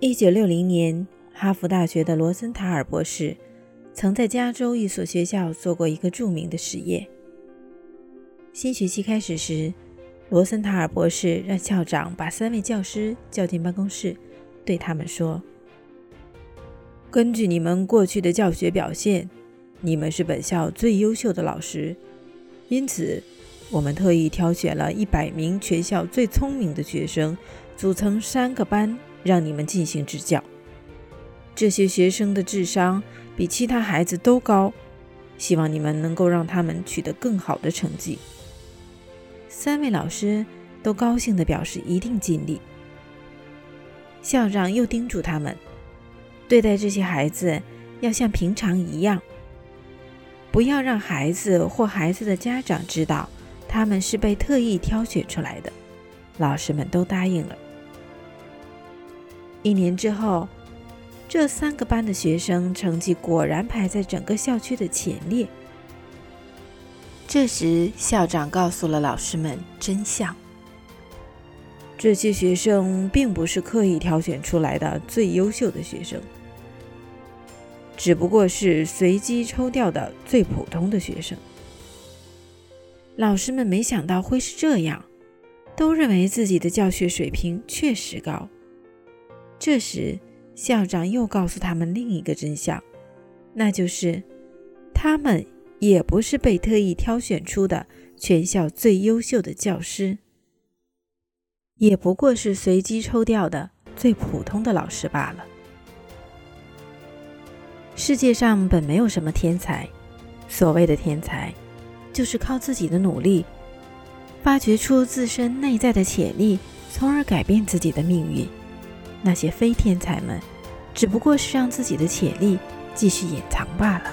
一九六零年，哈佛大学的罗森塔尔博士曾在加州一所学校做过一个著名的实验。新学期开始时，罗森塔尔博士让校长把三位教师叫进办公室，对他们说：“根据你们过去的教学表现，你们是本校最优秀的老师，因此，我们特意挑选了一百名全校最聪明的学生，组成三个班。”让你们进行指教。这些学生的智商比其他孩子都高，希望你们能够让他们取得更好的成绩。三位老师都高兴地表示一定尽力。校长又叮嘱他们，对待这些孩子要像平常一样，不要让孩子或孩子的家长知道他们是被特意挑选出来的。老师们都答应了。一年之后，这三个班的学生成绩果然排在整个校区的前列。这时，校长告诉了老师们真相：这些学生并不是刻意挑选出来的最优秀的学生，只不过是随机抽调的最普通的学生。老师们没想到会是这样，都认为自己的教学水平确实高。这时，校长又告诉他们另一个真相，那就是他们也不是被特意挑选出的全校最优秀的教师，也不过是随机抽调的最普通的老师罢了。世界上本没有什么天才，所谓的天才，就是靠自己的努力，发掘出自身内在的潜力，从而改变自己的命运。那些非天才们，只不过是让自己的潜力继续隐藏罢了。